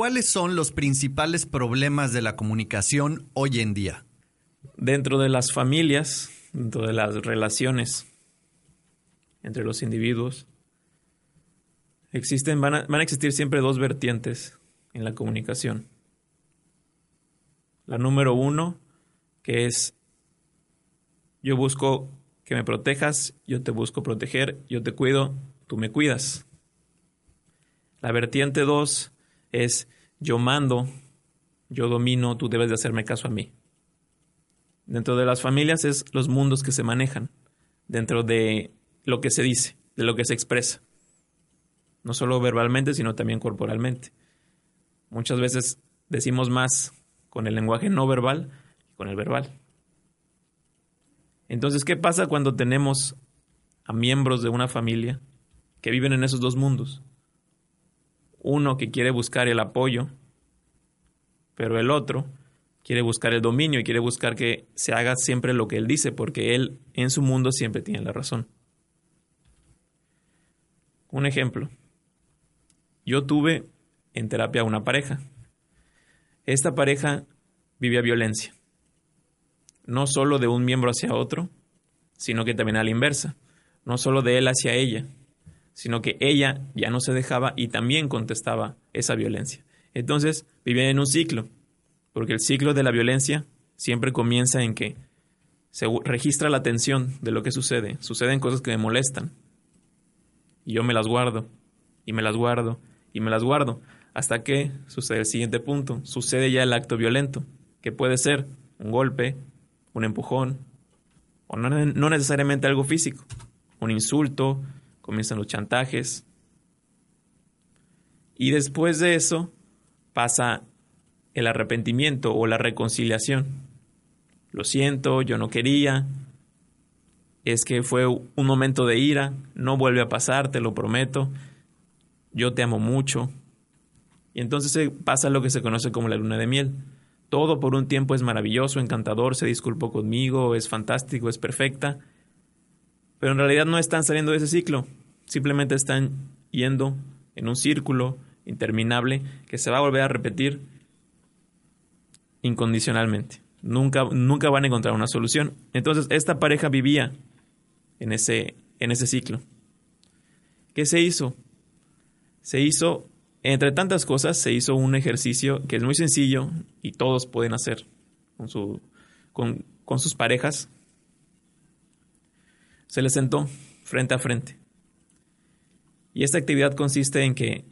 ¿cuáles son los principales problemas de la comunicación hoy en día? Dentro de las familias, dentro de las relaciones entre los individuos, existen, van a, van a existir siempre dos vertientes en la comunicación. La número uno, que es yo busco que me protejas, yo te busco proteger, yo te cuido, tú me cuidas. La vertiente dos es yo mando, yo domino, tú debes de hacerme caso a mí. Dentro de las familias es los mundos que se manejan, dentro de lo que se dice, de lo que se expresa. No solo verbalmente, sino también corporalmente. Muchas veces decimos más con el lenguaje no verbal que con el verbal. Entonces, ¿qué pasa cuando tenemos a miembros de una familia que viven en esos dos mundos? Uno que quiere buscar el apoyo, pero el otro quiere buscar el dominio y quiere buscar que se haga siempre lo que él dice, porque él en su mundo siempre tiene la razón. Un ejemplo. Yo tuve en terapia una pareja. Esta pareja vivía violencia. No solo de un miembro hacia otro, sino que también a la inversa. No solo de él hacia ella, sino que ella ya no se dejaba y también contestaba esa violencia. Entonces vivían en un ciclo porque el ciclo de la violencia siempre comienza en que se registra la tensión de lo que sucede. Suceden cosas que me molestan. Y yo me las guardo, y me las guardo, y me las guardo. Hasta que sucede el siguiente punto. Sucede ya el acto violento, que puede ser un golpe, un empujón, o no, no necesariamente algo físico. Un insulto, comienzan los chantajes. Y después de eso pasa el arrepentimiento o la reconciliación. Lo siento, yo no quería, es que fue un momento de ira, no vuelve a pasar, te lo prometo, yo te amo mucho. Y entonces pasa lo que se conoce como la luna de miel. Todo por un tiempo es maravilloso, encantador, se disculpó conmigo, es fantástico, es perfecta, pero en realidad no están saliendo de ese ciclo, simplemente están yendo en un círculo interminable que se va a volver a repetir incondicionalmente. Nunca, nunca van a encontrar una solución. Entonces, esta pareja vivía en ese, en ese ciclo. ¿Qué se hizo? Se hizo, entre tantas cosas, se hizo un ejercicio que es muy sencillo y todos pueden hacer con, su, con, con sus parejas. Se les sentó frente a frente. Y esta actividad consiste en que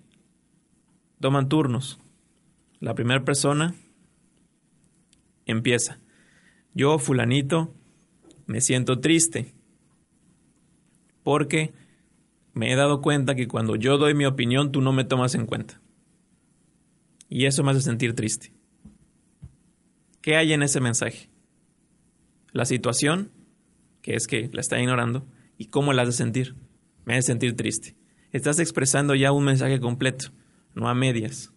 toman turnos. La primera persona empieza. Yo, fulanito, me siento triste porque me he dado cuenta que cuando yo doy mi opinión tú no me tomas en cuenta. Y eso me hace sentir triste. ¿Qué hay en ese mensaje? La situación, que es que la está ignorando, y cómo la hace sentir. Me hace sentir triste. Estás expresando ya un mensaje completo, no a medias.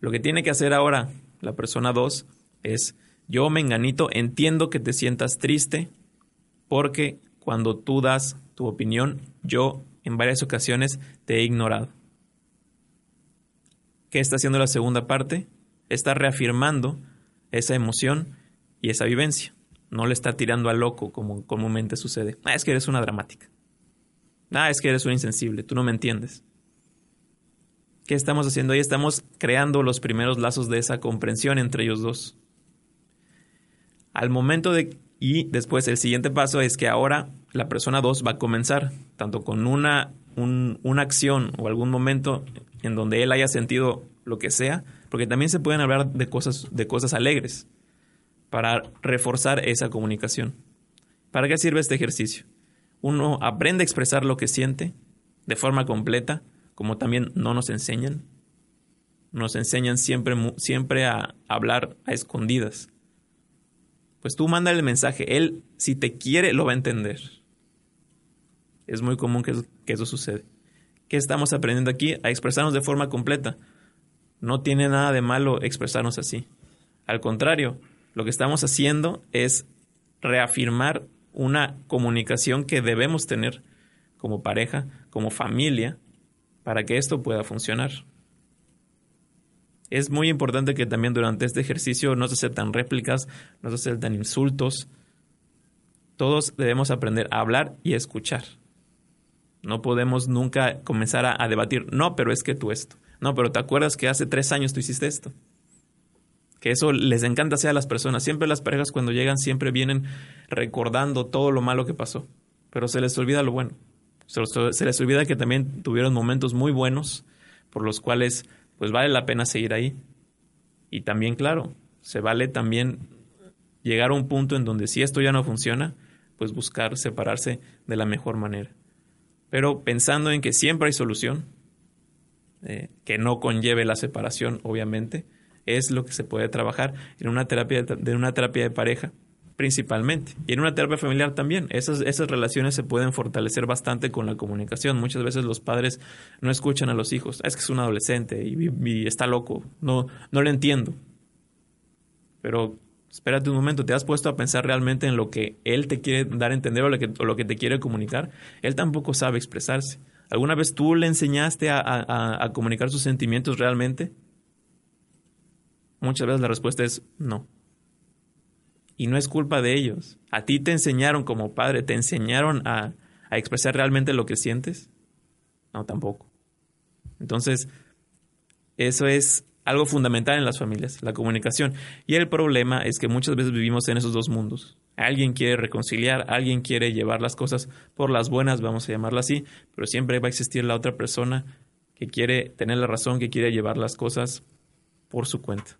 Lo que tiene que hacer ahora la persona 2 es, yo, menganito, entiendo que te sientas triste porque cuando tú das tu opinión, yo en varias ocasiones te he ignorado. ¿Qué está haciendo la segunda parte? Está reafirmando esa emoción y esa vivencia. No le está tirando a loco como comúnmente sucede. Ah, es que eres una dramática. Ah, es que eres un insensible, tú no me entiendes. ¿Qué estamos haciendo ahí? Estamos creando los primeros lazos de esa comprensión entre ellos dos. Al momento de... Y después el siguiente paso es que ahora la persona 2 va a comenzar, tanto con una, una acción o algún momento en donde él haya sentido lo que sea, porque también se pueden hablar de cosas, de cosas alegres para reforzar esa comunicación. ¿Para qué sirve este ejercicio? Uno aprende a expresar lo que siente de forma completa como también no nos enseñan. Nos enseñan siempre, siempre a hablar a escondidas. Pues tú manda el mensaje. Él, si te quiere, lo va a entender. Es muy común que, que eso sucede. ¿Qué estamos aprendiendo aquí? A expresarnos de forma completa. No tiene nada de malo expresarnos así. Al contrario, lo que estamos haciendo es reafirmar una comunicación que debemos tener como pareja, como familia, para que esto pueda funcionar. Es muy importante que también durante este ejercicio no se aceptan réplicas, no se aceptan insultos. Todos debemos aprender a hablar y a escuchar. No podemos nunca comenzar a, a debatir, no, pero es que tú esto. No, pero ¿te acuerdas que hace tres años tú hiciste esto? Que eso les encanta hacer a las personas. Siempre las parejas cuando llegan siempre vienen recordando todo lo malo que pasó. Pero se les olvida lo bueno. Se, les olvida que también tuvieron momentos muy buenos por los cuales pues vale la pena seguir ahí. Y también, claro, se vale también llegar a un punto en donde si esto ya no funciona, pues buscar separarse de la mejor manera. Pero pensando en que siempre hay solución, eh, que no conlleve la separación, obviamente, es lo que se puede trabajar en una terapia de, una terapia de pareja principalmente. Y en una terapia familiar también. Esas, esas relaciones se pueden fortalecer bastante con la comunicación. Muchas veces los padres no escuchan a los hijos. es que es un adolescente y, está loco. No, no le entiendo. Pero espérate un momento, ¿te has puesto a pensar realmente en lo que él te quiere dar a entender o lo que, o lo que te quiere comunicar? Él tampoco sabe expresarse. ¿Alguna vez tú le enseñaste a, comunicar sus sentimientos realmente? Muchas veces la respuesta es no. Y no es culpa de ellos. ¿A ti te enseñaron como padre, te enseñaron a, a expresar realmente lo que sientes? No, tampoco. Entonces, eso es algo fundamental en las familias, la comunicación. Y el problema es que muchas veces vivimos en esos dos mundos. Alguien quiere reconciliar, alguien quiere llevar las cosas por las buenas, vamos a llamarlo así, pero siempre va a existir la otra persona que quiere tener la razón, que quiere llevar las cosas por su cuenta.